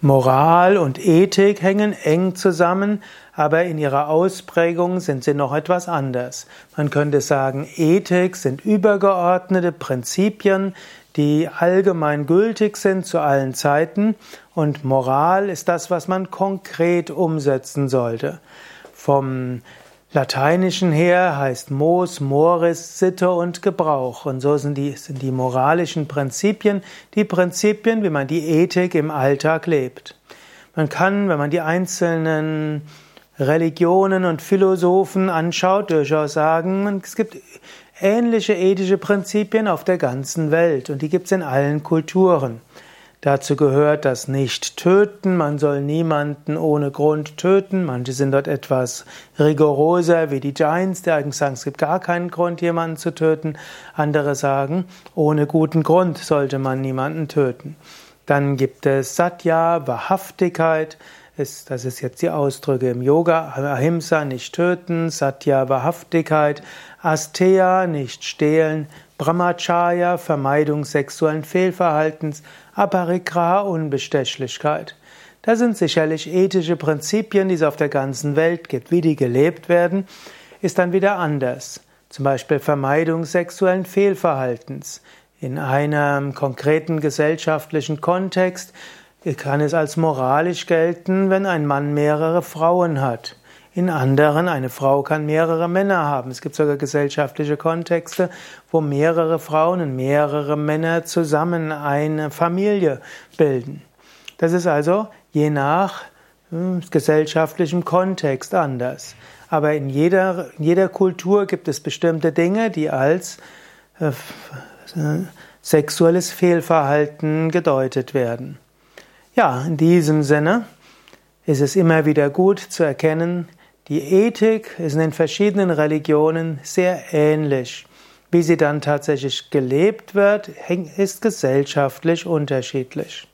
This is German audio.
Moral und Ethik hängen eng zusammen, aber in ihrer Ausprägung sind sie noch etwas anders. Man könnte sagen, Ethik sind übergeordnete Prinzipien, die allgemein gültig sind zu allen Zeiten und Moral ist das, was man konkret umsetzen sollte. Vom Lateinischen her heißt Mos, Moris, Sitte und Gebrauch. Und so sind die, sind die moralischen Prinzipien die Prinzipien, wie man die Ethik im Alltag lebt. Man kann, wenn man die einzelnen Religionen und Philosophen anschaut, durchaus sagen, es gibt ähnliche ethische Prinzipien auf der ganzen Welt und die gibt es in allen Kulturen. Dazu gehört das Nicht-Töten. Man soll niemanden ohne Grund töten. Manche sind dort etwas rigoroser, wie die Giants, die eigentlich sagen, es gibt gar keinen Grund, jemanden zu töten. Andere sagen, ohne guten Grund sollte man niemanden töten. Dann gibt es Satya, Wahrhaftigkeit. Das ist jetzt die Ausdrücke im Yoga. Ahimsa, nicht töten. Satya, Wahrhaftigkeit. Asteya, nicht stehlen. Brahmacharya, Vermeidung sexuellen Fehlverhaltens, Aparigraha, Unbestechlichkeit. Das sind sicherlich ethische Prinzipien, die es auf der ganzen Welt gibt. Wie die gelebt werden, ist dann wieder anders. Zum Beispiel Vermeidung sexuellen Fehlverhaltens. In einem konkreten gesellschaftlichen Kontext kann es als moralisch gelten, wenn ein Mann mehrere Frauen hat. In anderen, eine Frau kann mehrere Männer haben. Es gibt sogar gesellschaftliche Kontexte, wo mehrere Frauen und mehrere Männer zusammen eine Familie bilden. Das ist also je nach hm, gesellschaftlichem Kontext anders. Aber in jeder, in jeder Kultur gibt es bestimmte Dinge, die als äh, sexuelles Fehlverhalten gedeutet werden. Ja, in diesem Sinne ist es immer wieder gut zu erkennen, die Ethik ist in den verschiedenen Religionen sehr ähnlich. Wie sie dann tatsächlich gelebt wird, ist gesellschaftlich unterschiedlich.